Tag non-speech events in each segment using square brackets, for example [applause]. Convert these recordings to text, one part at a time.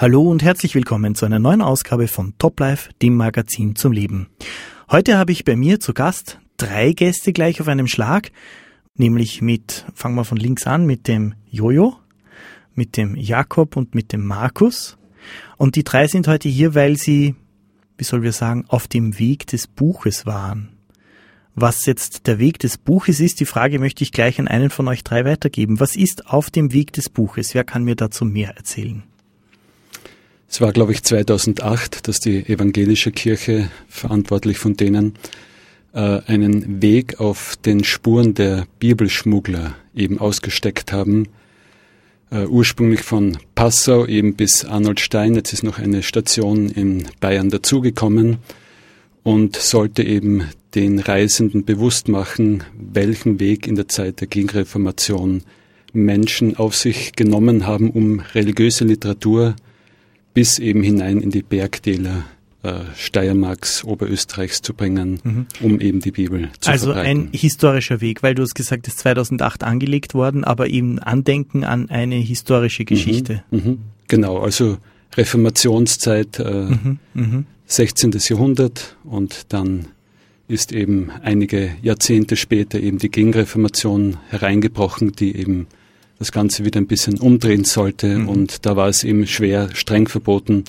Hallo und herzlich willkommen zu einer neuen Ausgabe von Top Life, dem Magazin zum Leben. Heute habe ich bei mir zu Gast drei Gäste gleich auf einem Schlag, nämlich mit, fangen wir von links an, mit dem Jojo, mit dem Jakob und mit dem Markus. Und die drei sind heute hier, weil sie, wie soll wir sagen, auf dem Weg des Buches waren. Was jetzt der Weg des Buches ist, die Frage möchte ich gleich an einen von euch drei weitergeben. Was ist auf dem Weg des Buches? Wer kann mir dazu mehr erzählen? Es war, glaube ich, 2008, dass die evangelische Kirche, verantwortlich von denen, äh, einen Weg auf den Spuren der Bibelschmuggler eben ausgesteckt haben. Äh, ursprünglich von Passau eben bis Arnold Stein. Jetzt ist noch eine Station in Bayern dazugekommen und sollte eben den Reisenden bewusst machen, welchen Weg in der Zeit der Gegenreformation Menschen auf sich genommen haben, um religiöse Literatur bis eben hinein in die Bergtäler äh, Steiermarks, Oberösterreichs zu bringen, mhm. um eben die Bibel zu also verbreiten. Also ein historischer Weg, weil du hast gesagt, ist 2008 angelegt worden, aber eben Andenken an eine historische mhm. Geschichte. Mhm. Mhm. Genau, also Reformationszeit, äh, 16. Mhm. Jahrhundert und dann ist eben einige Jahrzehnte später eben die Gegenreformation hereingebrochen, die eben das Ganze wieder ein bisschen umdrehen sollte. Mhm. Und da war es eben schwer, streng verboten,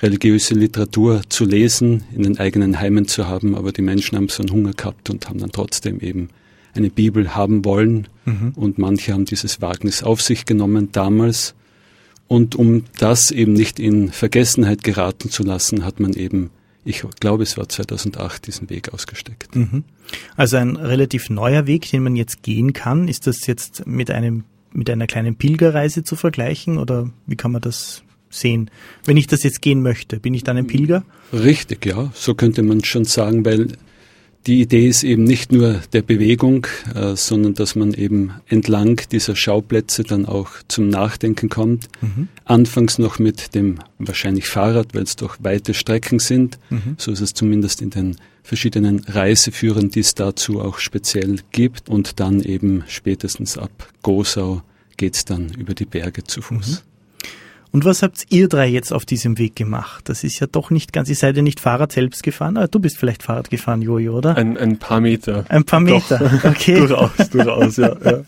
religiöse Literatur zu lesen, in den eigenen Heimen zu haben. Aber die Menschen haben so einen Hunger gehabt und haben dann trotzdem eben eine Bibel haben wollen. Mhm. Und manche haben dieses Wagnis auf sich genommen damals. Und um das eben nicht in Vergessenheit geraten zu lassen, hat man eben, ich glaube, es war 2008, diesen Weg ausgesteckt. Mhm. Also ein relativ neuer Weg, den man jetzt gehen kann. Ist das jetzt mit einem mit einer kleinen Pilgerreise zu vergleichen oder wie kann man das sehen? Wenn ich das jetzt gehen möchte, bin ich dann ein Pilger? Richtig, ja, so könnte man schon sagen, weil die Idee ist eben nicht nur der Bewegung, äh, sondern dass man eben entlang dieser Schauplätze dann auch zum Nachdenken kommt. Mhm. Anfangs noch mit dem wahrscheinlich Fahrrad, weil es doch weite Strecken sind. Mhm. So ist es zumindest in den verschiedenen Reiseführern, die es dazu auch speziell gibt. Und dann eben spätestens ab Gosau geht's dann über die Berge zu Fuß. Mhm. Und was habt ihr drei jetzt auf diesem Weg gemacht? Das ist ja doch nicht ganz, ihr seid ja nicht Fahrrad selbst gefahren, aber du bist vielleicht Fahrrad gefahren, Jojo, oder? Ein, ein paar Meter. Ein paar Meter, doch. okay. [laughs] durchaus, durchaus, ja, ja.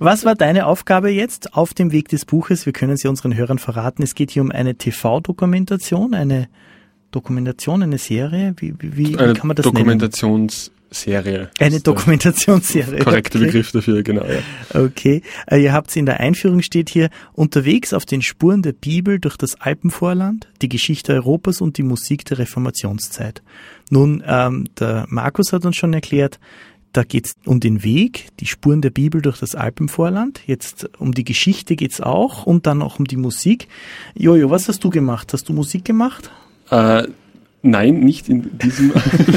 Was war deine Aufgabe jetzt auf dem Weg des Buches? Wir können sie unseren Hörern verraten. Es geht hier um eine TV-Dokumentation, eine Dokumentation, eine Serie? Wie, wie, wie eine kann man das Dokumentations nennen? Serie. Eine Dokumentationsserie. Korrekter okay. Begriff dafür, genau. Ja. Okay. Äh, ihr habt in der Einführung steht hier unterwegs auf den Spuren der Bibel durch das Alpenvorland, die Geschichte Europas und die Musik der Reformationszeit. Nun, ähm, der Markus hat uns schon erklärt, da geht es um den Weg, die Spuren der Bibel durch das Alpenvorland. Jetzt um die Geschichte geht's auch und dann auch um die Musik. Jojo, was hast du gemacht? Hast du Musik gemacht? Äh, nein, nicht in diesem,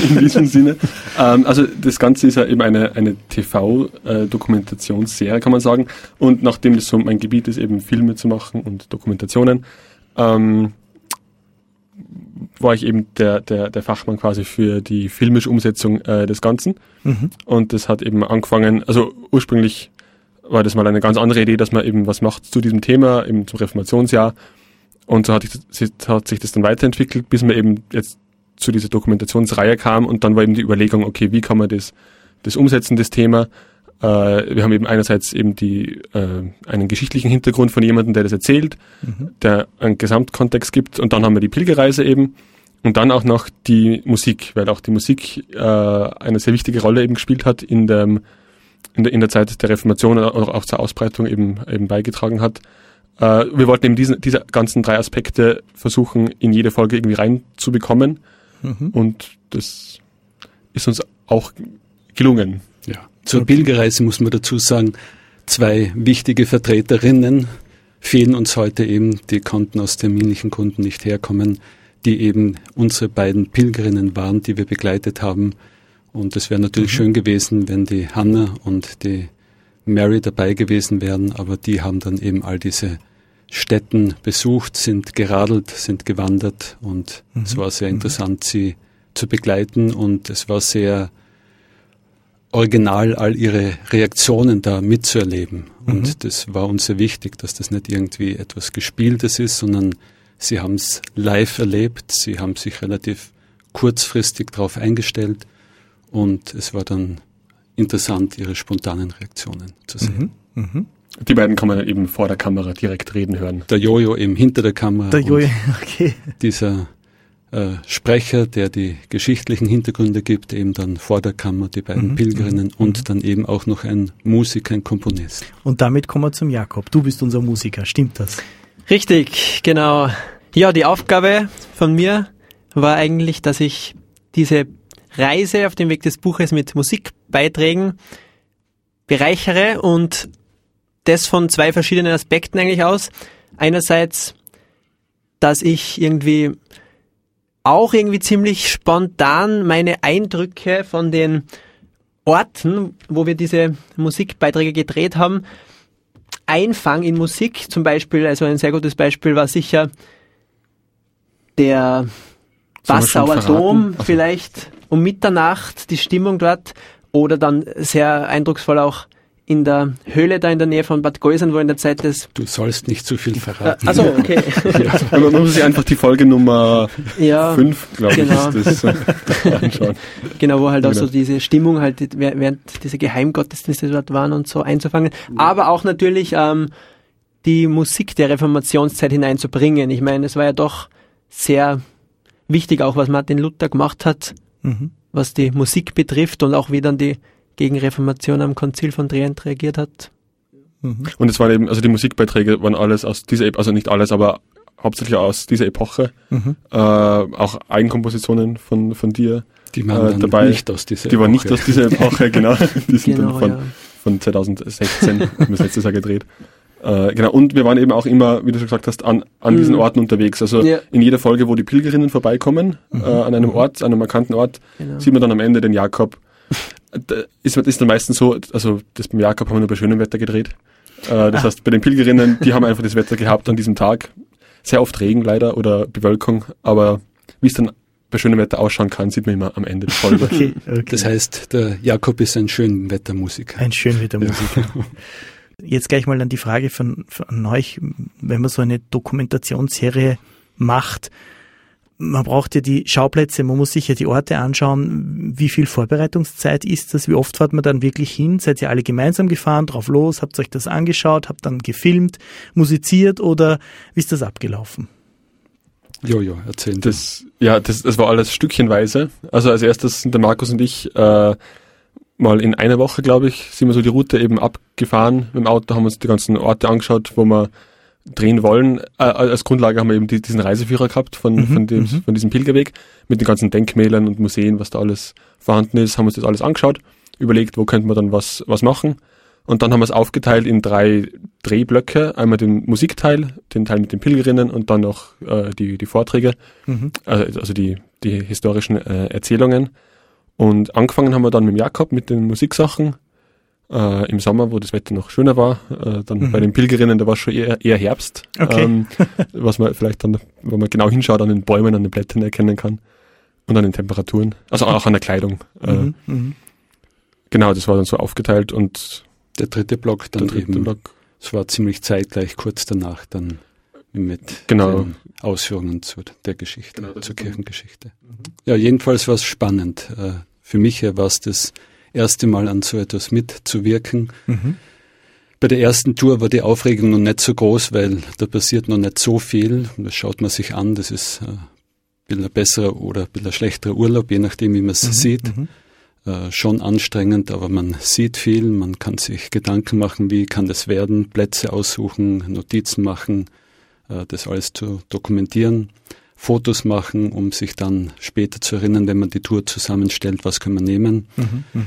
in diesem Sinne. Ähm, also das Ganze ist ja eben eine, eine TV-Dokumentationsserie, äh, kann man sagen. Und nachdem das so mein Gebiet ist, eben Filme zu machen und Dokumentationen, ähm, war ich eben der, der, der Fachmann quasi für die filmische Umsetzung äh, des Ganzen. Mhm. Und das hat eben angefangen, also ursprünglich war das mal eine ganz andere Idee, dass man eben was macht zu diesem Thema, eben zum Reformationsjahr und so hat, ich, hat sich das dann weiterentwickelt, bis man eben jetzt zu dieser Dokumentationsreihe kam und dann war eben die Überlegung, okay, wie kann man das, das umsetzen, das Thema. Äh, wir haben eben einerseits eben die, äh, einen geschichtlichen Hintergrund von jemandem, der das erzählt, mhm. der einen Gesamtkontext gibt und dann haben wir die Pilgerreise eben und dann auch noch die Musik, weil auch die Musik äh, eine sehr wichtige Rolle eben gespielt hat in, dem, in, der, in der Zeit der Reformation oder auch zur Ausbreitung eben, eben beigetragen hat. Äh, wir wollten eben diesen, diese ganzen drei Aspekte versuchen, in jede Folge irgendwie reinzubekommen. Mhm. Und das ist uns auch gelungen. Ja. Zur Pilgerreise muss man dazu sagen, zwei wichtige Vertreterinnen fehlen uns heute eben, die konnten aus terminlichen Gründen nicht herkommen, die eben unsere beiden Pilgerinnen waren, die wir begleitet haben. Und es wäre natürlich mhm. schön gewesen, wenn die Hannah und die Mary dabei gewesen wären, aber die haben dann eben all diese Städten besucht, sind geradelt, sind gewandert und mhm. es war sehr mhm. interessant, sie zu begleiten und es war sehr original all ihre Reaktionen da mitzuerleben. Mhm. Und das war uns sehr wichtig, dass das nicht irgendwie etwas Gespieltes ist, sondern sie haben es live erlebt, sie haben sich relativ kurzfristig darauf eingestellt und es war dann interessant, ihre spontanen Reaktionen zu sehen. Mhm. Mhm. Die beiden kann man eben vor der Kamera direkt reden hören. Der Jojo eben hinter der Kamera. Der Jojo, [laughs] okay. Dieser äh, Sprecher, der die geschichtlichen Hintergründe gibt, eben dann vor der Kammer die beiden mhm. Pilgerinnen mhm. und dann eben auch noch ein Musiker, ein Komponist. Und damit kommen wir zum Jakob. Du bist unser Musiker, stimmt das? Richtig, genau. Ja, die Aufgabe von mir war eigentlich, dass ich diese Reise auf dem Weg des Buches mit Musikbeiträgen bereichere und das von zwei verschiedenen Aspekten eigentlich aus. Einerseits, dass ich irgendwie auch irgendwie ziemlich spontan meine Eindrücke von den Orten, wo wir diese Musikbeiträge gedreht haben, einfangen in Musik. Zum Beispiel, also ein sehr gutes Beispiel war sicher der Passauer Dom, vielleicht um Mitternacht, die Stimmung dort. Oder dann sehr eindrucksvoll auch in der Höhle da in der Nähe von Bad Gäusern, wo in der Zeit des... Du sollst nicht zu viel verraten. Also okay. [laughs] ja, man muss sich einfach die Folge Nummer 5, ja, glaube genau. ich, das, [laughs] anschauen. Genau, wo halt auch so diese Stimmung halt, während diese Geheimgottesdienste dort waren und so einzufangen. Aber auch natürlich ähm, die Musik der Reformationszeit hineinzubringen. Ich meine, es war ja doch sehr wichtig, auch was Martin Luther gemacht hat, mhm. was die Musik betrifft und auch wie dann die gegen Reformation am Konzil von Trient reagiert hat. Mhm. Und es waren eben, also die Musikbeiträge waren alles aus dieser, also nicht alles, aber hauptsächlich aus dieser Epoche. Mhm. Äh, auch Eigenkompositionen von, von dir. Die waren äh, dabei. nicht aus dieser Die Epoche. waren nicht aus dieser Epoche, [laughs] genau. Die sind genau, dann von, ja. von 2016, haben wir das letztes Jahr gedreht. Äh, genau, und wir waren eben auch immer, wie du schon gesagt hast, an, an mhm. diesen Orten unterwegs. Also ja. in jeder Folge, wo die Pilgerinnen vorbeikommen, mhm. äh, an einem. Ort, an einem markanten Ort, genau. sieht man dann am Ende den Jakob ist, ist dann meistens so, also das beim Jakob haben wir nur bei schönem Wetter gedreht. Äh, das ah. heißt, bei den Pilgerinnen, die haben einfach das Wetter gehabt an diesem Tag. Sehr oft Regen leider oder Bewölkung, aber wie es dann bei schönem Wetter ausschauen kann, sieht man immer am Ende der Folge. Okay, okay. Das heißt, der Jakob ist ein Schönwettermusiker. Ein Schönwettermusiker. Ja. Jetzt gleich mal an die Frage von, von euch, wenn man so eine Dokumentationsserie macht, man braucht ja die Schauplätze, man muss sich ja die Orte anschauen. Wie viel Vorbereitungszeit ist das? Wie oft fährt man dann wirklich hin? Seid ihr alle gemeinsam gefahren, drauf los, habt euch das angeschaut, habt dann gefilmt, musiziert oder wie ist das abgelaufen? Jojo, erzählen. Das, ja, das, das war alles stückchenweise. Also als erstes sind der Markus und ich äh, mal in einer Woche, glaube ich, sind wir so die Route eben abgefahren mit dem Auto, haben uns die ganzen Orte angeschaut, wo wir drehen wollen. Äh, als Grundlage haben wir eben die, diesen Reiseführer gehabt von, mhm, von, dem, mhm. von diesem Pilgerweg mit den ganzen Denkmälern und Museen, was da alles vorhanden ist, haben uns das alles angeschaut, überlegt, wo könnten wir dann was, was machen. Und dann haben wir es aufgeteilt in drei Drehblöcke. Einmal den Musikteil, den Teil mit den Pilgerinnen und dann noch äh, die, die Vorträge, mhm. also, also die, die historischen äh, Erzählungen. Und angefangen haben wir dann mit Jakob mit den Musiksachen, äh, im Sommer, wo das Wetter noch schöner war. Äh, dann mhm. bei den Pilgerinnen, da war es schon eher, eher Herbst, okay. ähm, was man vielleicht dann, wenn man genau hinschaut, an den Bäumen, an den Blättern erkennen kann und an den Temperaturen, also auch an der Kleidung. Äh, mhm. Mhm. Genau, das war dann so aufgeteilt und der dritte Block dann dritte eben, Block. es war ziemlich zeitgleich, kurz danach dann mit genau. den Ausführungen zu der Geschichte, genau, zur Kirchengeschichte. Mhm. Ja, jedenfalls war es spannend. Äh, für mich war es das erste Mal an so etwas mitzuwirken. Mhm. Bei der ersten Tour war die Aufregung noch nicht so groß, weil da passiert noch nicht so viel. Das schaut man sich an, das ist ein bisschen ein besserer oder ein bisschen schlechterer Urlaub, je nachdem, wie man es mhm. sieht. Mhm. Äh, schon anstrengend, aber man sieht viel, man kann sich Gedanken machen, wie kann das werden, Plätze aussuchen, Notizen machen, äh, das alles zu dokumentieren. Fotos machen, um sich dann später zu erinnern, wenn man die Tour zusammenstellt, was können wir nehmen. Mhm, mh.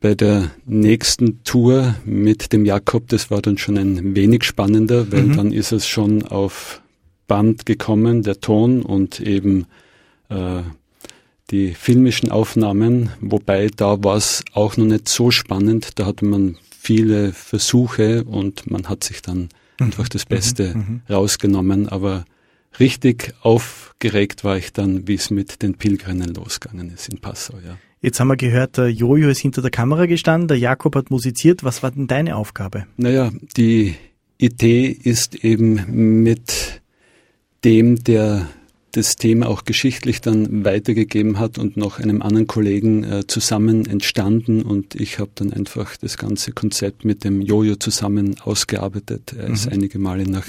Bei der nächsten Tour mit dem Jakob, das war dann schon ein wenig spannender, weil mhm. dann ist es schon auf Band gekommen, der Ton und eben äh, die filmischen Aufnahmen, wobei da war es auch noch nicht so spannend, da hatte man viele Versuche und man hat sich dann mhm. einfach das Beste mhm. mhm. rausgenommen, aber Richtig aufgeregt war ich dann, wie es mit den Pilgerinnen losgegangen ist in Passau, ja. Jetzt haben wir gehört, der Jojo ist hinter der Kamera gestanden, der Jakob hat musiziert. Was war denn deine Aufgabe? Naja, die Idee ist eben mit dem, der das Thema auch geschichtlich dann weitergegeben hat und noch einem anderen Kollegen äh, zusammen entstanden und ich habe dann einfach das ganze Konzept mit dem Jojo zusammen ausgearbeitet. Er mhm. ist einige Male nach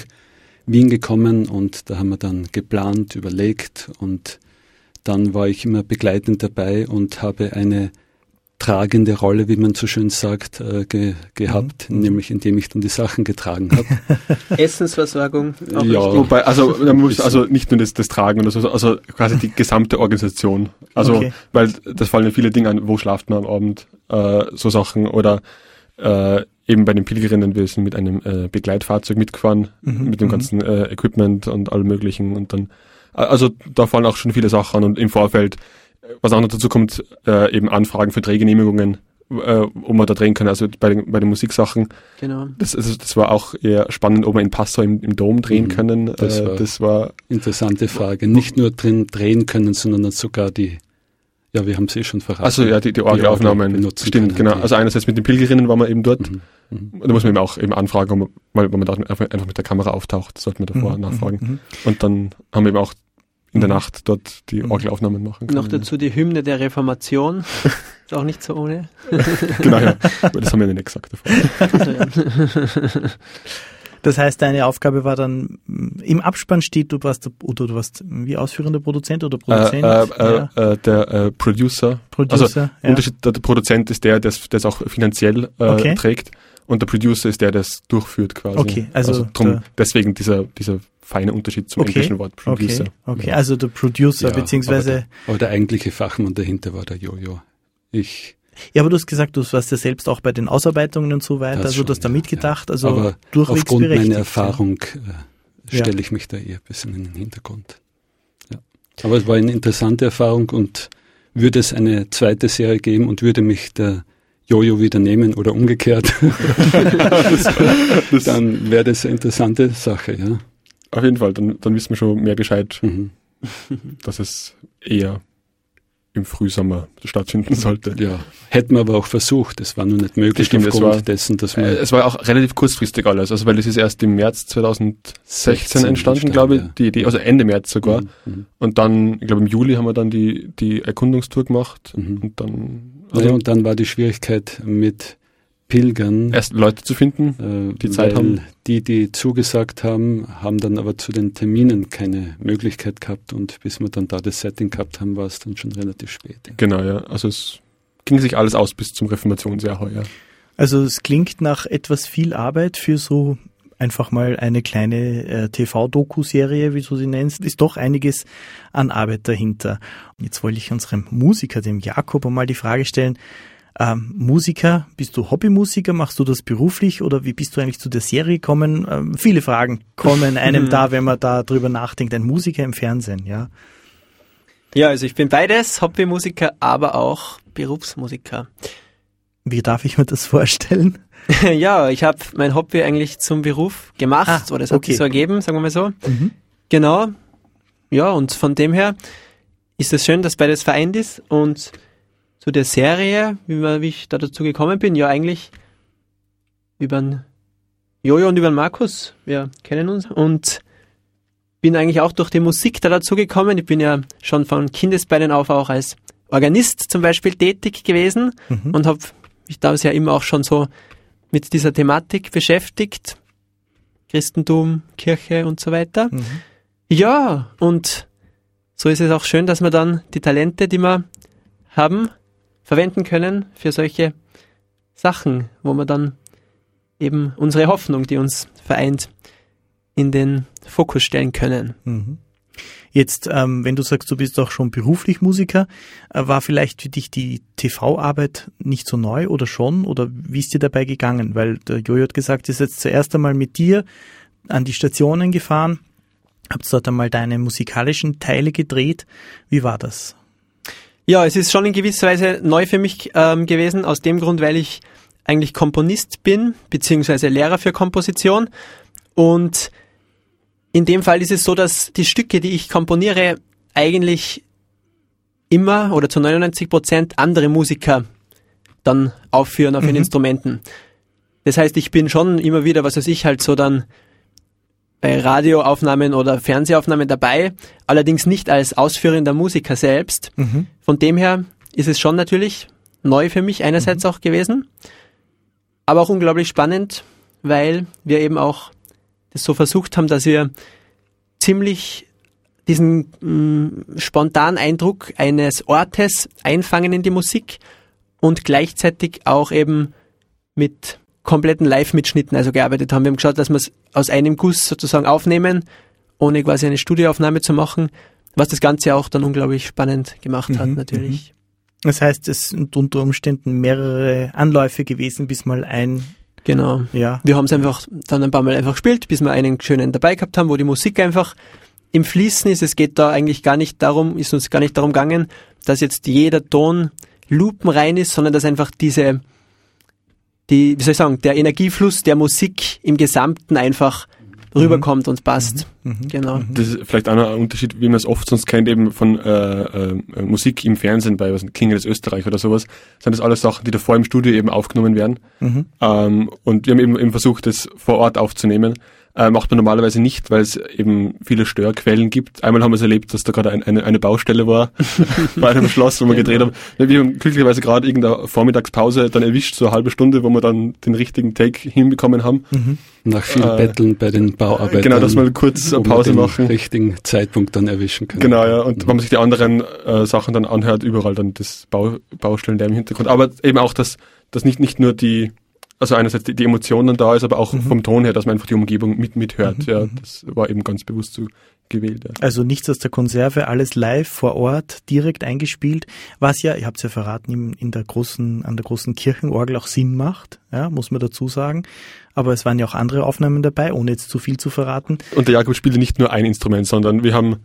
Wien gekommen und da haben wir dann geplant, überlegt und dann war ich immer begleitend dabei und habe eine tragende Rolle, wie man so schön sagt, äh, ge gehabt, mhm. nämlich indem ich dann die Sachen getragen habe. [laughs] Essensversorgung. Auch ja, richtig. wobei, also, muss, also nicht nur das, das Tragen oder so, also quasi die gesamte Organisation. Also, okay. weil das fallen ja viele Dinge an, wo schlaft man am Abend, äh, so Sachen oder äh, eben bei den Pilgerinnen, wir sind mit einem äh, Begleitfahrzeug mitgefahren, mhm. mit dem mhm. ganzen äh, Equipment und allem möglichen und dann, also da fallen auch schon viele Sachen an und im Vorfeld was auch noch dazu kommt, äh, eben Anfragen für Drehgenehmigungen, äh, wo man da drehen kann, also bei den, bei den Musiksachen. Genau. Das, also, das war auch eher spannend, ob wir in Passau im, im Dom drehen mhm. können. Das, äh, war das war interessante Frage. Nicht nur drin drehen können, sondern sogar die ja, wir haben sie eh schon verraten. Also ja, die, die Orgelaufnahmen benutzen. Stimmt, genau. Also einerseits mit den Pilgerinnen waren wir eben dort. Mhm. Mhm. Da muss man eben auch eben anfragen, ob man, weil man da einfach mit der Kamera auftaucht, sollte man davor mhm. nachfragen. Mhm. Und dann haben wir eben auch in der mhm. Nacht dort die mhm. Orgelaufnahmen machen kann. Noch dazu die Hymne der Reformation. [laughs] Ist auch nicht so ohne. [laughs] genau, ja. Aber das haben wir ja nicht gesagt davor. [laughs] Das heißt, deine Aufgabe war dann, im Abspann steht, du warst, oder du warst wie ausführender Produzent oder Produzent? Äh, äh, ja. äh, der äh, Producer. Producer, also, ja. Unterschied, der, der Produzent ist der, der es auch finanziell äh, okay. trägt und der Producer ist der, der es durchführt quasi. Okay, also, also drum, deswegen dieser, dieser feine Unterschied zum okay, englischen Wort Producer. Okay, okay. also der Producer, ja, beziehungsweise. Aber der, aber der, eigentliche Fachmann dahinter war der Jojo. Ich. Ja, aber du hast gesagt, du warst ja selbst auch bei den Ausarbeitungen und so weiter, das also du hast da mitgedacht, ja. also aber aufgrund meiner Erfahrung äh, stelle ich mich da eher ein bisschen in den Hintergrund. Ja. Aber es war eine interessante Erfahrung und würde es eine zweite Serie geben und würde mich der Jojo wieder nehmen oder umgekehrt, [laughs] dann wäre das eine interessante Sache, ja. Auf jeden Fall, dann, dann wissen wir schon mehr Bescheid, mhm. dass es eher im Frühsommer stattfinden sollte. Ja, hätten wir aber auch versucht. Es war nur nicht möglich Stimmt, aufgrund war, dessen, dass wir... Äh, es war auch relativ kurzfristig alles, also weil es ist erst im März 2016 entstanden, glaube ich, ja. die Idee, also Ende März sogar. Mhm, mhm. Und dann, ich glaube im Juli haben wir dann die, die Erkundungstour gemacht mhm. und dann... Also ja, und dann war die Schwierigkeit mit Pilgern. Erst Leute zu finden, äh, die Zeit haben. Die, die zugesagt haben, haben dann aber zu den Terminen keine Möglichkeit gehabt und bis wir dann da das Setting gehabt haben, war es dann schon relativ spät. Genau, ja. Also es ging sich alles aus bis zum Reformationsjahr heuer. Also es klingt nach etwas viel Arbeit für so einfach mal eine kleine äh, TV-Doku-Serie, wie du sie nennst, ist doch einiges an Arbeit dahinter. Jetzt wollte ich unserem Musiker, dem Jakob, einmal die Frage stellen, ähm, Musiker, bist du Hobbymusiker, machst du das beruflich oder wie bist du eigentlich zu der Serie gekommen? Ähm, viele Fragen kommen einem [laughs] da, wenn man da drüber nachdenkt. Ein Musiker im Fernsehen, ja. Ja, also ich bin beides, Hobbymusiker, aber auch Berufsmusiker. Wie darf ich mir das vorstellen? [laughs] ja, ich habe mein Hobby eigentlich zum Beruf gemacht ah, oder es hat okay. sich so ergeben, sagen wir mal so. Mhm. Genau. Ja, und von dem her ist es schön, dass beides vereint ist und zu der Serie, wie, wie ich da dazu gekommen bin, ja eigentlich über den Jojo und über den Markus. Wir kennen uns und bin eigentlich auch durch die Musik da dazu gekommen. Ich bin ja schon von Kindesbeinen auf auch als Organist zum Beispiel tätig gewesen mhm. und habe mich damals ja immer auch schon so mit dieser Thematik beschäftigt. Christentum, Kirche und so weiter. Mhm. Ja, und so ist es auch schön, dass wir dann die Talente, die wir haben, verwenden können für solche Sachen, wo wir dann eben unsere Hoffnung, die uns vereint, in den Fokus stellen können. Mhm. Jetzt, ähm, wenn du sagst, du bist auch schon beruflich Musiker, äh, war vielleicht für dich die TV-Arbeit nicht so neu oder schon? Oder wie ist dir dabei gegangen? Weil der Jojo hat gesagt, ist jetzt zuerst einmal mit dir an die Stationen gefahren, habt dort einmal deine musikalischen Teile gedreht. Wie war das? Ja, es ist schon in gewisser Weise neu für mich ähm, gewesen, aus dem Grund, weil ich eigentlich Komponist bin, beziehungsweise Lehrer für Komposition. Und in dem Fall ist es so, dass die Stücke, die ich komponiere, eigentlich immer oder zu 99 Prozent andere Musiker dann aufführen auf mhm. ihren Instrumenten. Das heißt, ich bin schon immer wieder, was weiß ich, halt so dann bei Radioaufnahmen oder Fernsehaufnahmen dabei, allerdings nicht als ausführender Musiker selbst. Mhm. Von dem her ist es schon natürlich neu für mich einerseits mhm. auch gewesen, aber auch unglaublich spannend, weil wir eben auch das so versucht haben, dass wir ziemlich diesen mh, mm, spontanen Eindruck eines Ortes einfangen in die Musik und gleichzeitig auch eben mit kompletten Live-Mitschnitten also gearbeitet haben. Wir haben geschaut, dass wir es aus einem Guss sozusagen aufnehmen, ohne quasi eine Studioaufnahme zu machen, was das Ganze auch dann unglaublich spannend gemacht mhm, hat natürlich. Mhm. Das heißt, es sind unter Umständen mehrere Anläufe gewesen, bis mal ein Genau. Ja. Wir haben es einfach dann ein paar Mal einfach gespielt, bis wir einen schönen dabei gehabt haben, wo die Musik einfach im Fließen ist. Es geht da eigentlich gar nicht darum, ist uns gar nicht darum gegangen, dass jetzt jeder Ton lupenrein ist, sondern dass einfach diese die, wie soll ich sagen, der Energiefluss der Musik im Gesamten einfach rüberkommt und passt. Mhm. Mhm. Genau. Mhm. Das ist vielleicht auch noch ein Unterschied, wie man es oft sonst kennt, eben von äh, äh, Musik im Fernsehen bei was King des Österreich oder sowas, sind das alles Sachen, die davor im Studio eben aufgenommen werden. Mhm. Ähm, und wir haben eben, eben versucht, das vor Ort aufzunehmen. Äh, macht man normalerweise nicht, weil es eben viele Störquellen gibt. Einmal haben wir es erlebt, dass da gerade ein, eine, eine Baustelle war [laughs] bei einem Schloss, wo wir gedreht haben. Wir haben glücklicherweise gerade irgendeine Vormittagspause dann erwischt, so eine halbe Stunde, wo wir dann den richtigen Take hinbekommen haben. Mhm. Nach viel äh, Betteln bei den Bauarbeitern. Genau, dass wir kurz eine Pause den machen. richtigen Zeitpunkt dann erwischen können. Genau, ja. Und mhm. wenn man sich die anderen äh, Sachen dann anhört, überall dann das Bau, Baustellen der im Hintergrund. Aber eben auch, dass, dass nicht, nicht nur die also einerseits die, die Emotionen da ist, aber auch mhm. vom Ton her, dass man einfach die Umgebung mit mithört. Mhm. Ja, mhm. das war eben ganz bewusst so gewählt. Ja. Also nichts aus der Konserve, alles live vor Ort, direkt eingespielt, was ja, ihr habt es ja verraten, in, in der großen, an der großen Kirchenorgel auch Sinn macht, ja, muss man dazu sagen. Aber es waren ja auch andere Aufnahmen dabei, ohne jetzt zu viel zu verraten. Und der Jakob spielte nicht nur ein Instrument, sondern wir haben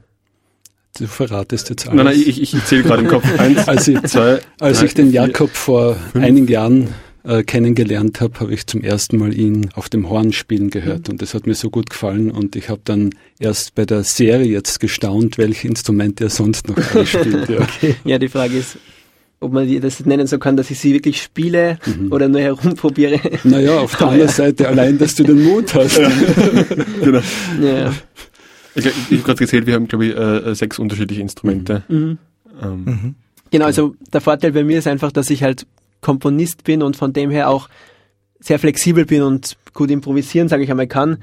Du verratest jetzt alles. Nein, nein, ich, ich, ich zähle gerade im Kopf. Eins, als ich, zwei, als drei, ich den Jakob vor fünf, einigen Jahren äh, kennengelernt habe, habe ich zum ersten Mal ihn auf dem Horn spielen gehört mhm. und das hat mir so gut gefallen und ich habe dann erst bei der Serie jetzt gestaunt, welche Instrumente er sonst noch spielt. [laughs] Ja. okay. ja, die Frage ist, ob man das nennen so kann, dass ich sie wirklich spiele mhm. oder nur herumprobiere. Naja, auf der anderen Seite allein, dass du den Mut hast. Ja. [laughs] genau. Ja. Ich, ich, habe gerade gezählt, wir haben, glaube ich, äh, sechs unterschiedliche Instrumente. Mhm. Ähm, mhm. Genau, also der Vorteil bei mir ist einfach, dass ich halt Komponist bin und von dem her auch sehr flexibel bin und gut improvisieren, sage ich einmal, kann.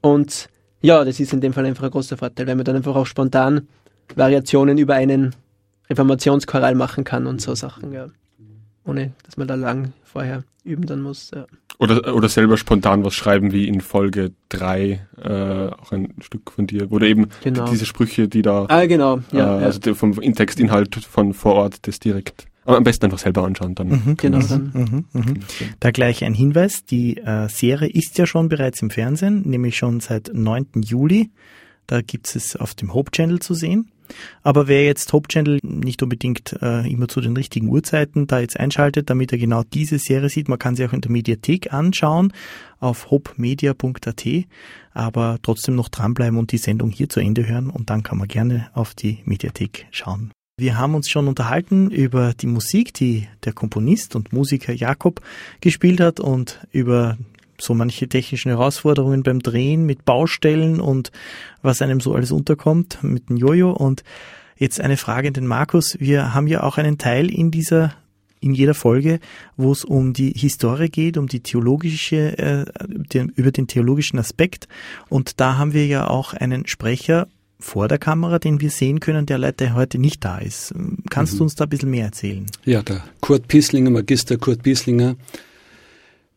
Und ja, das ist in dem Fall einfach ein großer Vorteil, weil man dann einfach auch spontan Variationen über einen Reformationschoral machen kann und so Sachen, ja. Ohne dass man da lang vorher üben dann muss. Ja. Oder, oder selber spontan was schreiben, wie in Folge 3, äh, auch ein Stück von dir, wo du eben genau. diese Sprüche, die da, ah, genau. ja, äh, also ja. vom Textinhalt von vor Ort das direkt aber am besten einfach selber anschauen dann. Mhm, genau. Mhm, mhm, mhm. Da gleich ein Hinweis. Die äh, Serie ist ja schon bereits im Fernsehen, nämlich schon seit 9. Juli. Da gibt es auf dem Hope Channel zu sehen. Aber wer jetzt Hope Channel nicht unbedingt äh, immer zu den richtigen Uhrzeiten da jetzt einschaltet, damit er genau diese Serie sieht, man kann sie auch in der Mediathek anschauen auf hopemedia.at, aber trotzdem noch dranbleiben und die Sendung hier zu Ende hören und dann kann man gerne auf die Mediathek schauen. Wir haben uns schon unterhalten über die Musik, die der Komponist und Musiker Jakob gespielt hat und über so manche technischen Herausforderungen beim Drehen mit Baustellen und was einem so alles unterkommt mit dem Jojo. Und jetzt eine Frage an den Markus. Wir haben ja auch einen Teil in dieser in jeder Folge, wo es um die Historie geht, um die theologische, äh, den, über den theologischen Aspekt. Und da haben wir ja auch einen Sprecher vor der Kamera, den wir sehen können, der leider heute nicht da ist. Kannst mhm. du uns da ein bisschen mehr erzählen? Ja, der Kurt Pieslinger, Magister Kurt Pieslinger,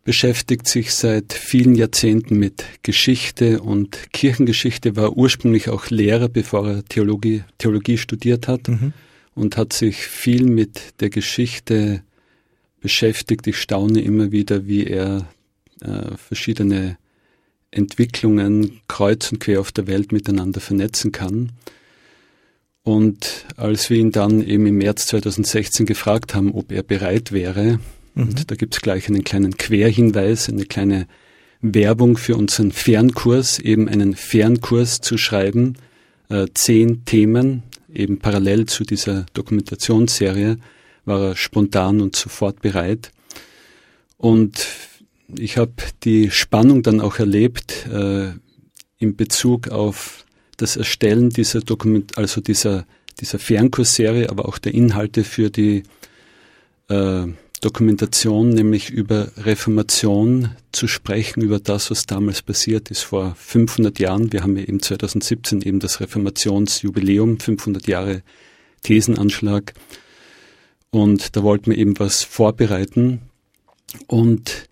beschäftigt sich seit vielen Jahrzehnten mit Geschichte und Kirchengeschichte, war ursprünglich auch Lehrer, bevor er Theologie, Theologie studiert hat mhm. und hat sich viel mit der Geschichte beschäftigt. Ich staune immer wieder, wie er äh, verschiedene Entwicklungen kreuz und quer auf der Welt miteinander vernetzen kann. Und als wir ihn dann eben im März 2016 gefragt haben, ob er bereit wäre, mhm. und da gibt es gleich einen kleinen Querhinweis, eine kleine Werbung für unseren Fernkurs, eben einen Fernkurs zu schreiben, äh, zehn Themen eben parallel zu dieser Dokumentationsserie war er spontan und sofort bereit. Und ich habe die Spannung dann auch erlebt äh, in Bezug auf das Erstellen dieser Dokument, also dieser, dieser Fernkursserie, aber auch der Inhalte für die äh, Dokumentation, nämlich über Reformation zu sprechen, über das, was damals passiert ist vor 500 Jahren. Wir haben ja eben 2017 eben das Reformationsjubiläum, 500 Jahre Thesenanschlag. Und da wollten wir eben was vorbereiten. Und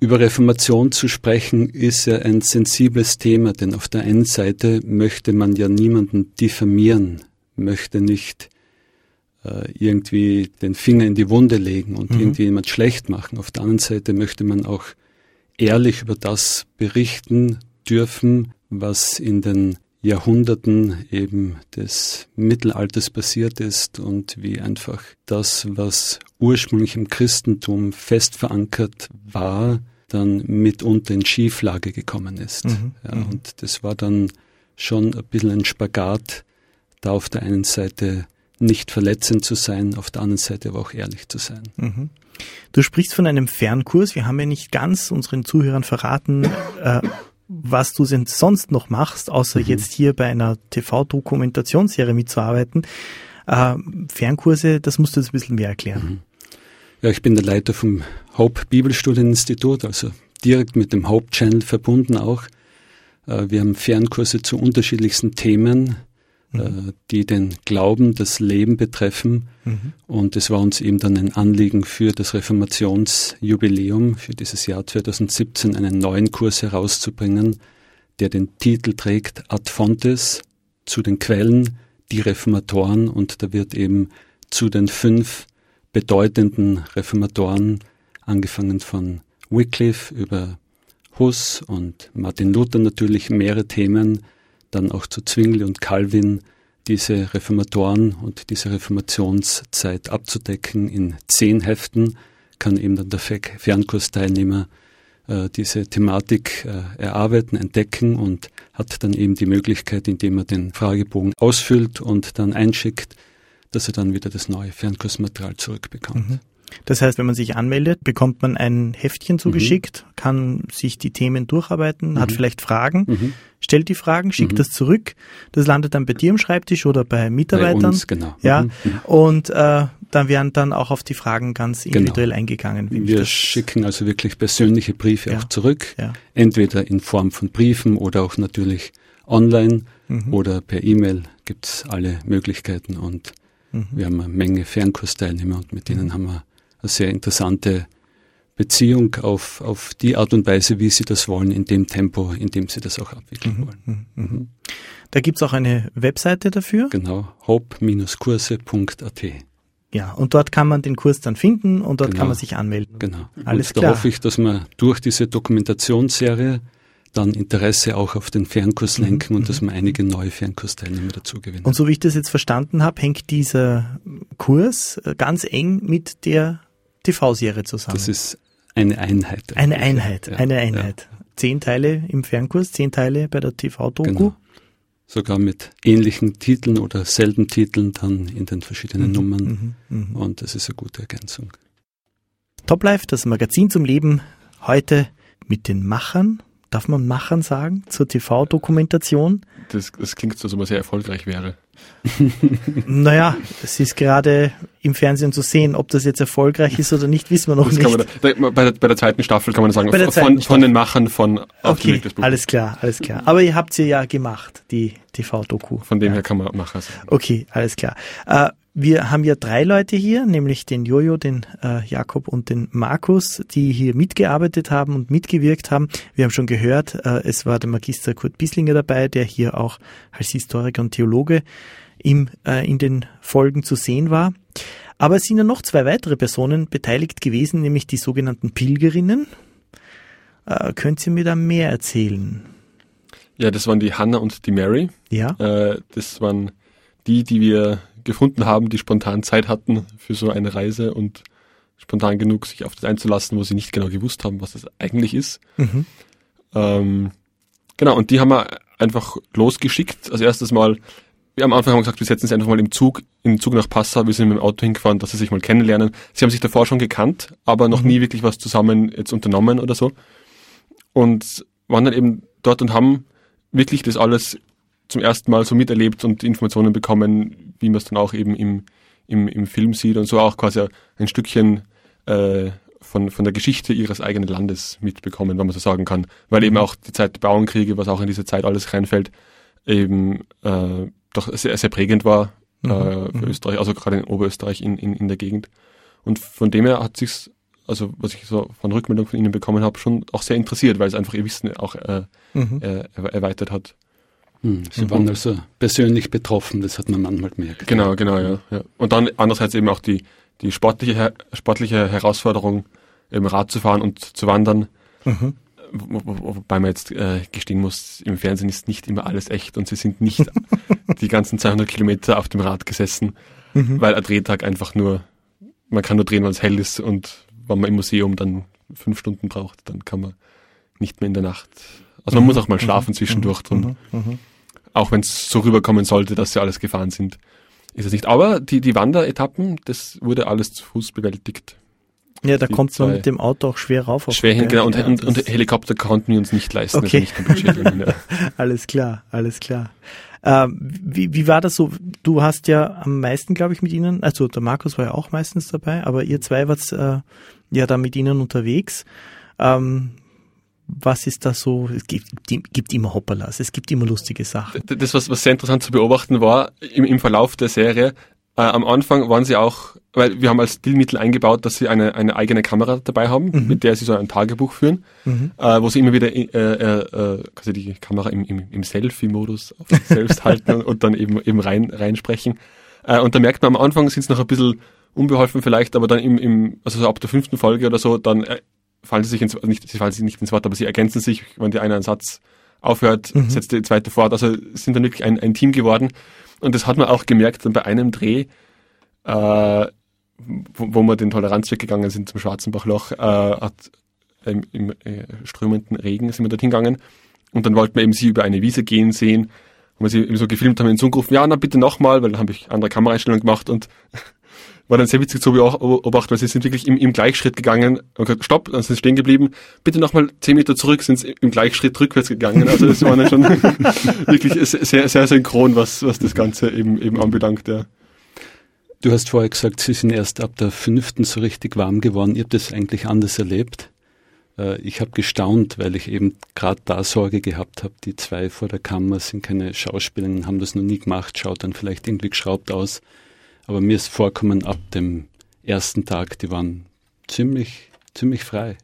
über Reformation zu sprechen ist ja ein sensibles Thema, denn auf der einen Seite möchte man ja niemanden diffamieren, möchte nicht äh, irgendwie den Finger in die Wunde legen und mhm. irgendwie jemand schlecht machen. Auf der anderen Seite möchte man auch ehrlich über das berichten dürfen, was in den Jahrhunderten eben des Mittelalters passiert ist und wie einfach das, was ursprünglich im Christentum fest verankert war, dann mitunter in Schieflage gekommen ist. Mhm. Ja, mhm. und das war dann schon ein bisschen ein Spagat, da auf der einen Seite nicht verletzend zu sein, auf der anderen Seite aber auch ehrlich zu sein. Mhm. Du sprichst von einem Fernkurs. Wir haben ja nicht ganz unseren Zuhörern verraten, äh, was du denn sonst noch machst, außer mhm. jetzt hier bei einer TV-Dokumentationsserie mitzuarbeiten. Äh, Fernkurse, das musst du jetzt ein bisschen mehr erklären. Mhm. Ja, ich bin der Leiter vom Hope Bibelstudieninstitut, also direkt mit dem Hope Channel verbunden auch. Äh, wir haben Fernkurse zu unterschiedlichsten Themen. Äh, mhm. die den Glauben, das Leben betreffen. Mhm. Und es war uns eben dann ein Anliegen für das Reformationsjubiläum, für dieses Jahr 2017, einen neuen Kurs herauszubringen, der den Titel trägt Ad Fontes, zu den Quellen, die Reformatoren. Und da wird eben zu den fünf bedeutenden Reformatoren, angefangen von Wycliffe über Huss und Martin Luther natürlich mehrere Themen dann auch zu Zwingli und Calvin diese Reformatoren und diese Reformationszeit abzudecken. In zehn Heften kann eben dann der Fernkursteilnehmer äh, diese Thematik äh, erarbeiten, entdecken und hat dann eben die Möglichkeit, indem er den Fragebogen ausfüllt und dann einschickt, dass er dann wieder das neue Fernkursmaterial zurückbekommt. Mhm. Das heißt, wenn man sich anmeldet, bekommt man ein Heftchen zugeschickt, mhm. kann sich die Themen durcharbeiten, mhm. hat vielleicht Fragen, mhm. stellt die Fragen, schickt mhm. das zurück. Das landet dann bei dir im Schreibtisch oder bei Mitarbeitern. Bei uns, genau. Ja. Mhm. Mhm. Und äh, dann werden dann auch auf die Fragen ganz genau. individuell genau. eingegangen. Wir schicken also wirklich persönliche Briefe ja. auch zurück, ja. entweder in Form von Briefen oder auch natürlich online oder per E-Mail gibt es alle Möglichkeiten und wir haben eine Menge Fernkursteilnehmer und mit denen haben wir eine sehr interessante Beziehung auf, auf die Art und Weise, wie sie das wollen, in dem Tempo, in dem sie das auch abwickeln mhm, wollen. Mhm. mhm. mhm. Da gibt's auch eine Webseite dafür. Genau, hope-kurse.at. Ja, und dort kann man den Kurs dann finden und dort genau. kann man sich anmelden. Genau. Alles und klar. Da hoffe ich, dass man durch diese Dokumentationsserie dann Interesse auch auf den Fernkurs mhm, lenken mhm. und dass man einige neue Fernkursteilnehmer dazu gewinnen. Und so wie ich das jetzt verstanden habe, hängt dieser Kurs ganz eng mit der TV-Serie zusammen. Das ist eine Einheit. Eine Einheit, ja, eine Einheit. Ja. Zehn Teile im Fernkurs, zehn Teile bei der TV-Doku. Genau. Sogar mit ähnlichen Titeln oder selben Titeln dann in den verschiedenen mhm, Nummern. Mhm, mh. Und das ist eine gute Ergänzung. Top Life, das Magazin zum Leben, heute mit den Machern darf man Machern sagen, zur TV-Dokumentation? Das, das klingt so, als ob man sehr erfolgreich wäre. [laughs] naja, es ist gerade im Fernsehen zu sehen, ob das jetzt erfolgreich ist oder nicht, wissen wir noch das nicht. Da, bei, der, bei, der, zweiten Staffel kann man sagen, von, von, den Machern von Okay, alles klar, alles klar. Aber ihr habt sie ja gemacht, die TV-Doku. Von dem ja. her kann man Macher sagen. Okay, alles klar. Äh, wir haben ja drei Leute hier, nämlich den Jojo, den äh, Jakob und den Markus, die hier mitgearbeitet haben und mitgewirkt haben. Wir haben schon gehört, äh, es war der Magister Kurt Bislinger dabei, der hier auch als Historiker und Theologe im, äh, in den Folgen zu sehen war. Aber es sind ja noch zwei weitere Personen beteiligt gewesen, nämlich die sogenannten Pilgerinnen. Äh, könnt ihr mir da mehr erzählen? Ja, das waren die Hannah und die Mary. Ja. Äh, das waren die, die wir gefunden haben, die spontan Zeit hatten für so eine Reise und spontan genug, sich auf das einzulassen, wo sie nicht genau gewusst haben, was das eigentlich ist. Mhm. Ähm, genau, und die haben wir einfach losgeschickt. Als erstes Mal wir am Anfang haben gesagt, wir setzen sie einfach mal im Zug, im Zug nach Passau, wir sind mit dem Auto hingefahren, dass sie sich mal kennenlernen. Sie haben sich davor schon gekannt, aber noch mhm. nie wirklich was zusammen jetzt unternommen oder so. Und waren dann eben dort und haben wirklich das alles zum ersten Mal so miterlebt und Informationen bekommen, wie man es dann auch eben im, im, im Film sieht und so auch quasi ein Stückchen äh, von, von der Geschichte ihres eigenen Landes mitbekommen, wenn man so sagen kann. Weil eben auch die Zeit der Bauernkriege, was auch in diese Zeit alles reinfällt, eben äh, doch sehr, sehr prägend war mhm. äh, für mhm. Österreich, also gerade in Oberösterreich in, in, in der Gegend. Und von dem her hat sich's, also was ich so von Rückmeldung von Ihnen bekommen habe, schon auch sehr interessiert, weil es einfach Ihr Wissen auch äh, mhm. äh, erweitert hat. Hm, Sie mhm. waren also persönlich betroffen, das hat man manchmal gemerkt. Genau, genau, ja, ja. Und dann andererseits eben auch die, die sportliche, sportliche Herausforderung, eben Rad zu fahren und zu wandern. Mhm. Wobei man jetzt äh, gestehen muss, im Fernsehen ist nicht immer alles echt und sie sind nicht [laughs] die ganzen 200 Kilometer auf dem Rad gesessen, mhm. weil ein Drehtag einfach nur, man kann nur drehen, wenn es hell ist und wenn man im Museum dann fünf Stunden braucht, dann kann man nicht mehr in der Nacht. Also man mhm. muss auch mal schlafen mhm. zwischendurch drum. Mhm. Mhm. Auch wenn es so rüberkommen sollte, dass sie alles gefahren sind, ist es nicht. Aber die, die Wanderetappen, das wurde alles zu Fuß bewältigt. Ja, da kommt man mit dem Auto auch schwer rauf. Schwer hin, genau. Und, ja, und, und, Helikopter konnten wir uns nicht leisten. Okay. Nicht ja. [laughs] alles klar, alles klar. Ähm, wie, wie war das so? Du hast ja am meisten, glaube ich, mit ihnen, also der Markus war ja auch meistens dabei, aber ihr zwei wart äh, ja da mit ihnen unterwegs. Ähm, was ist da so? Es gibt, gibt immer Hopperlas, es gibt immer lustige Sachen. Das, was, was sehr interessant zu beobachten war, im, im Verlauf der Serie, äh, am Anfang waren sie auch, weil wir haben als Stilmittel eingebaut, dass sie eine, eine eigene Kamera dabei haben, mhm. mit der sie so ein Tagebuch führen, mhm. äh, wo sie immer wieder äh, äh, äh, quasi die Kamera im, im, im Selfie-Modus auf sich selbst halten [laughs] und dann eben, eben rein, reinsprechen. Äh, und da merkt man am Anfang sind es noch ein bisschen unbeholfen vielleicht, aber dann im, im also so ab der fünften Folge oder so, dann äh, fallen sie sich ins, nicht, sie fallen sich nicht ins Wort, aber sie ergänzen sich, wenn der eine einen Satz aufhört, mhm. setzt der zweite fort. Also sind dann wirklich ein, ein Team geworden. Und das hat man auch gemerkt dann bei einem Dreh, äh, wo, wo wir den Toleranzweg gegangen sind zum Schwarzenbachloch, äh, hat ähm, im äh, strömenden Regen sind wir dorthin gegangen. Und dann wollten wir eben sie über eine Wiese gehen sehen. Und wir sie eben so gefilmt haben, in so gerufen, ja, na bitte nochmal, weil dann habe ich andere Kameraeinstellungen gemacht und war dann sehr witzig zu beobachten, weil sie sind wirklich im, im Gleichschritt gegangen und gesagt, stopp, dann sind sie stehen geblieben, bitte nochmal zehn Meter zurück, sind sie im Gleichschritt rückwärts gegangen. Also das war dann schon [laughs] wirklich sehr, sehr synchron, was, was das Ganze eben, eben anbelangt, ja. Du hast vorher gesagt, Sie sind erst ab der fünften so richtig warm geworden. Ihr habt das eigentlich anders erlebt. Äh, ich habe gestaunt, weil ich eben gerade da Sorge gehabt habe, die zwei vor der Kammer sind keine Schauspielerinnen, haben das noch nie gemacht, schaut dann vielleicht irgendwie geschraubt aus. Aber mir ist vorkommen, ab dem ersten Tag, die waren ziemlich, ziemlich frei.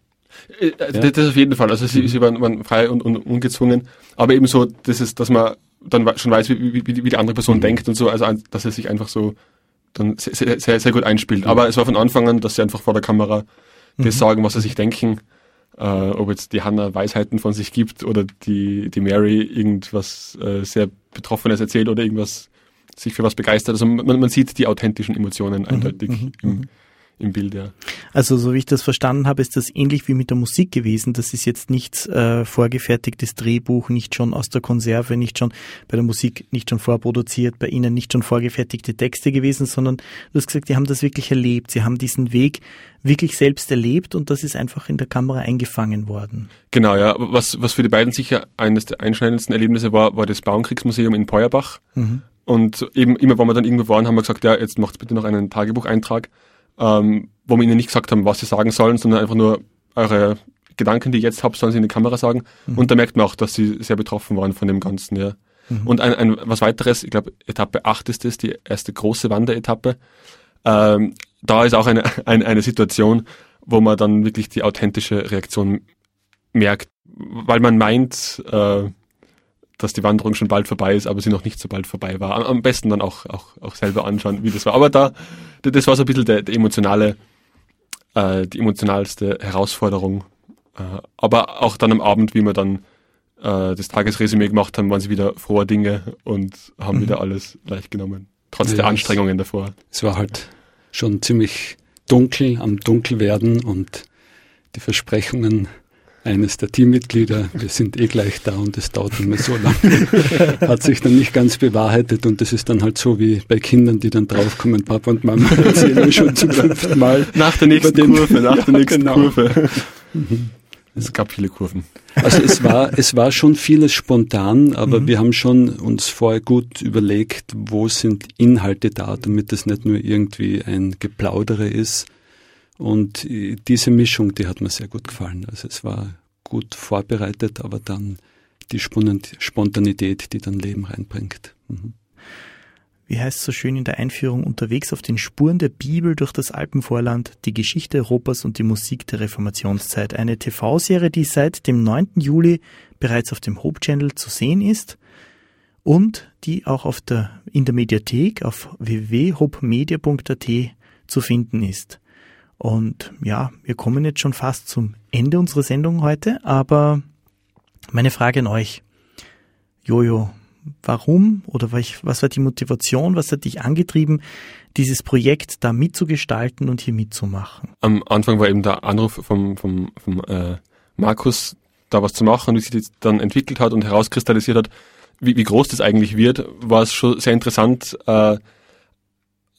Äh, äh, ja? Das auf jeden Fall. Also sie, sie waren, waren, frei und, und, ungezwungen. Aber eben so, das ist, dass man dann schon weiß, wie, wie, wie die andere Person mhm. denkt und so. Also, dass er sich einfach so dann sehr, sehr, sehr gut einspielt. Mhm. Aber es war von Anfang an, dass sie einfach vor der Kamera das mhm. sagen, was sie sich denken. Äh, ob jetzt die Hannah Weisheiten von sich gibt oder die, die Mary irgendwas äh, sehr Betroffenes erzählt oder irgendwas sich für was begeistert. Also man, man sieht die authentischen Emotionen mhm, eindeutig mhm, im, mhm. im Bild, ja. Also so wie ich das verstanden habe, ist das ähnlich wie mit der Musik gewesen. Das ist jetzt nichts äh, vorgefertigtes Drehbuch, nicht schon aus der Konserve, nicht schon bei der Musik nicht schon vorproduziert, bei Ihnen nicht schon vorgefertigte Texte gewesen, sondern du hast gesagt, die haben das wirklich erlebt. Sie haben diesen Weg wirklich selbst erlebt und das ist einfach in der Kamera eingefangen worden. Genau, ja. Was, was für die beiden sicher eines der einschneidendsten Erlebnisse war, war das Bauernkriegsmuseum in Peuerbach. Mhm. Und eben immer, wenn wir dann irgendwo waren, haben wir gesagt, ja, jetzt macht bitte noch einen Tagebucheintrag, ähm, wo wir ihnen nicht gesagt haben, was sie sagen sollen, sondern einfach nur eure Gedanken, die ihr jetzt habt, sollen sie in die Kamera sagen. Mhm. Und da merkt man auch, dass sie sehr betroffen waren von dem Ganzen, ja. Mhm. Und ein, ein, was weiteres, ich glaube, Etappe 8 ist das, die erste große Wanderetappe. Ähm, da ist auch eine, [laughs] eine, eine Situation, wo man dann wirklich die authentische Reaktion merkt, weil man meint, äh, dass die Wanderung schon bald vorbei ist, aber sie noch nicht so bald vorbei war. Am besten dann auch, auch, auch selber anschauen, wie das war. Aber da, das war so ein bisschen der, der emotionale, äh, die emotionalste Herausforderung. Äh, aber auch dann am Abend, wie wir dann äh, das Tagesresümee gemacht haben, waren sie wieder froher Dinge und haben mhm. wieder alles leicht genommen. Trotz ja, der Anstrengungen davor. Es war halt schon ziemlich dunkel am Dunkelwerden und die Versprechungen eines der Teammitglieder. Wir sind eh gleich da und es dauert immer so lange. [laughs] Hat sich dann nicht ganz bewahrheitet und das ist dann halt so wie bei Kindern, die dann draufkommen, Papa und Mama [laughs] erzählen schon zum fünften Mal. Nach der nächsten Kurve, nach [laughs] ja, der nächsten genau. Kurve. Mhm. Es gab viele Kurven. Also es war, es war schon vieles spontan, aber mhm. wir haben schon uns vorher gut überlegt, wo sind Inhalte da, damit es nicht nur irgendwie ein Geplaudere ist. Und diese Mischung, die hat mir sehr gut gefallen. Also es war gut vorbereitet, aber dann die Spontanität, die dann Leben reinbringt. Mhm wie heißt es so schön in der Einführung, unterwegs auf den Spuren der Bibel durch das Alpenvorland, die Geschichte Europas und die Musik der Reformationszeit. Eine TV-Serie, die seit dem 9. Juli bereits auf dem Hope Channel zu sehen ist und die auch auf der, in der Mediathek auf www.hopemedia.at zu finden ist. Und ja, wir kommen jetzt schon fast zum Ende unserer Sendung heute, aber meine Frage an euch. Jojo, warum oder was war die Motivation, was hat dich angetrieben, dieses Projekt da mitzugestalten und hier mitzumachen? Am Anfang war eben der Anruf vom, vom, vom äh, Markus, da was zu machen, wie sich das dann entwickelt hat und herauskristallisiert hat, wie, wie groß das eigentlich wird, war es schon sehr interessant, äh,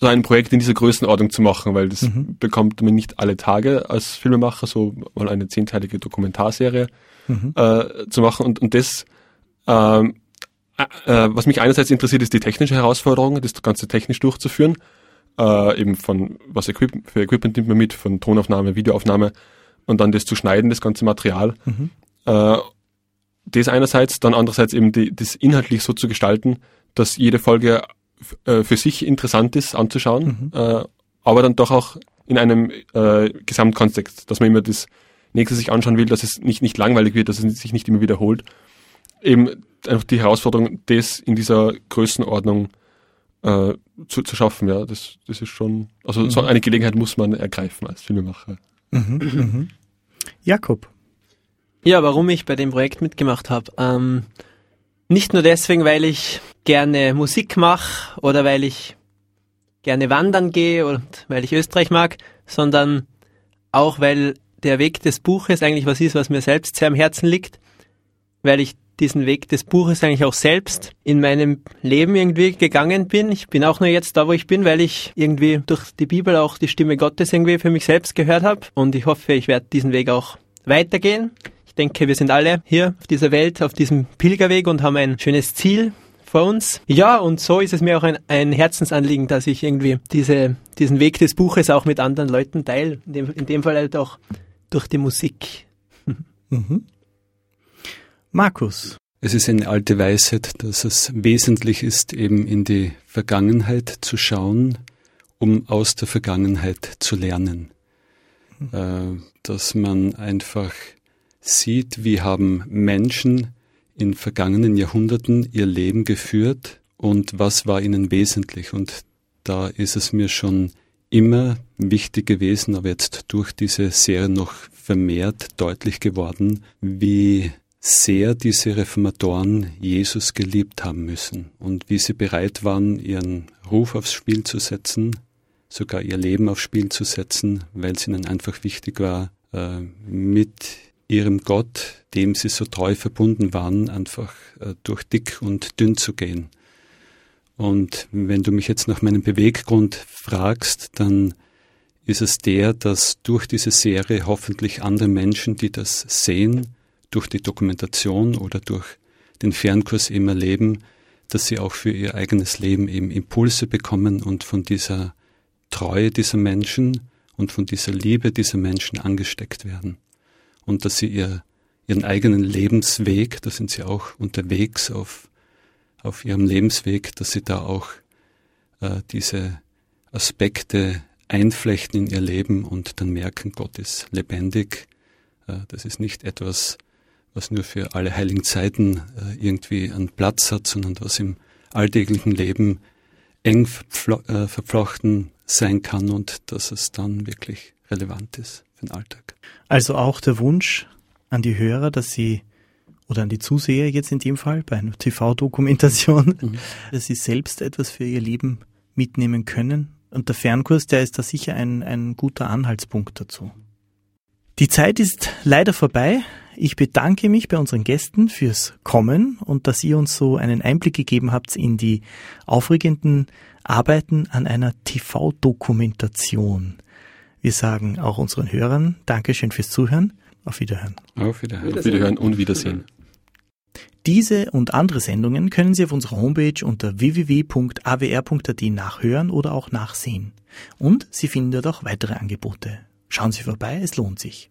so ein Projekt in dieser Größenordnung zu machen, weil das mhm. bekommt man nicht alle Tage als Filmemacher, so mal eine zehnteilige Dokumentarserie mhm. äh, zu machen und, und das ähm, äh, äh, was mich einerseits interessiert, ist die technische Herausforderung, das Ganze technisch durchzuführen. Äh, eben von, was Equip für Equipment nimmt man mit, von Tonaufnahme, Videoaufnahme und dann das zu schneiden, das ganze Material. Mhm. Äh, das einerseits, dann andererseits eben die, das inhaltlich so zu gestalten, dass jede Folge äh, für sich interessant ist anzuschauen, mhm. äh, aber dann doch auch in einem äh, Gesamtkontext, dass man immer das nächste sich anschauen will, dass es nicht, nicht langweilig wird, dass es sich nicht immer wiederholt. Eben einfach die Herausforderung, das in dieser Größenordnung äh, zu, zu schaffen, ja, das, das ist schon, also mhm. so eine Gelegenheit muss man ergreifen als Filmemacher. Mhm, mhm. Jakob. Ja, warum ich bei dem Projekt mitgemacht habe. Ähm, nicht nur deswegen, weil ich gerne Musik mache oder weil ich gerne wandern gehe und weil ich Österreich mag, sondern auch weil der Weg des Buches eigentlich was ist, was mir selbst sehr am Herzen liegt, weil ich diesen Weg des Buches eigentlich auch selbst in meinem Leben irgendwie gegangen bin. Ich bin auch nur jetzt da, wo ich bin, weil ich irgendwie durch die Bibel auch die Stimme Gottes irgendwie für mich selbst gehört habe. Und ich hoffe, ich werde diesen Weg auch weitergehen. Ich denke, wir sind alle hier auf dieser Welt, auf diesem Pilgerweg und haben ein schönes Ziel vor uns. Ja, und so ist es mir auch ein, ein Herzensanliegen, dass ich irgendwie diese, diesen Weg des Buches auch mit anderen Leuten teile. In dem, in dem Fall halt auch durch die Musik. [laughs] Mhm. Markus. Es ist eine alte Weisheit, dass es wesentlich ist, eben in die Vergangenheit zu schauen, um aus der Vergangenheit zu lernen. Mhm. dass man einfach sieht, wie haben Menschen in vergangenen Jahrhunderten ihr Leben geführt und was war ihnen wesentlich. Und da ist es mir schon immer wichtig gewesen, aber jetzt durch diese Serie noch vermehrt deutlich geworden, wie sehr diese Reformatoren Jesus geliebt haben müssen und wie sie bereit waren, ihren Ruf aufs Spiel zu setzen, sogar ihr Leben aufs Spiel zu setzen, weil es ihnen einfach wichtig war, äh, mit ihrem Gott, dem sie so treu verbunden waren, einfach äh, durch dick und dünn zu gehen. Und wenn du mich jetzt nach meinem Beweggrund fragst, dann ist es der, dass durch diese Serie hoffentlich andere Menschen, die das sehen, durch die Dokumentation oder durch den Fernkurs eben erleben, dass sie auch für ihr eigenes Leben eben Impulse bekommen und von dieser Treue dieser Menschen und von dieser Liebe dieser Menschen angesteckt werden. Und dass sie ihr, ihren eigenen Lebensweg, da sind sie auch unterwegs auf, auf ihrem Lebensweg, dass sie da auch äh, diese Aspekte einflechten in ihr Leben und dann merken, Gott ist lebendig. Äh, das ist nicht etwas, was nur für alle heiligen Zeiten äh, irgendwie einen Platz hat, sondern was im alltäglichen Leben eng äh, verflochten sein kann und dass es dann wirklich relevant ist den Alltag. Also auch der Wunsch an die Hörer, dass sie oder an die Zuseher jetzt in dem Fall bei einer TV-Dokumentation, mhm. [laughs] dass sie selbst etwas für ihr Leben mitnehmen können. Und der Fernkurs, der ist da sicher ein, ein guter Anhaltspunkt dazu. Die Zeit ist leider vorbei. Ich bedanke mich bei unseren Gästen fürs Kommen und dass ihr uns so einen Einblick gegeben habt in die aufregenden Arbeiten an einer TV-Dokumentation. Wir sagen auch unseren Hörern Dankeschön fürs Zuhören. Auf Wiederhören. Auf Wiederhören. Auf Wiederhören und Wiedersehen. Diese und andere Sendungen können Sie auf unserer Homepage unter www.awr.at nachhören oder auch nachsehen. Und Sie finden dort auch weitere Angebote. Schauen Sie vorbei, es lohnt sich.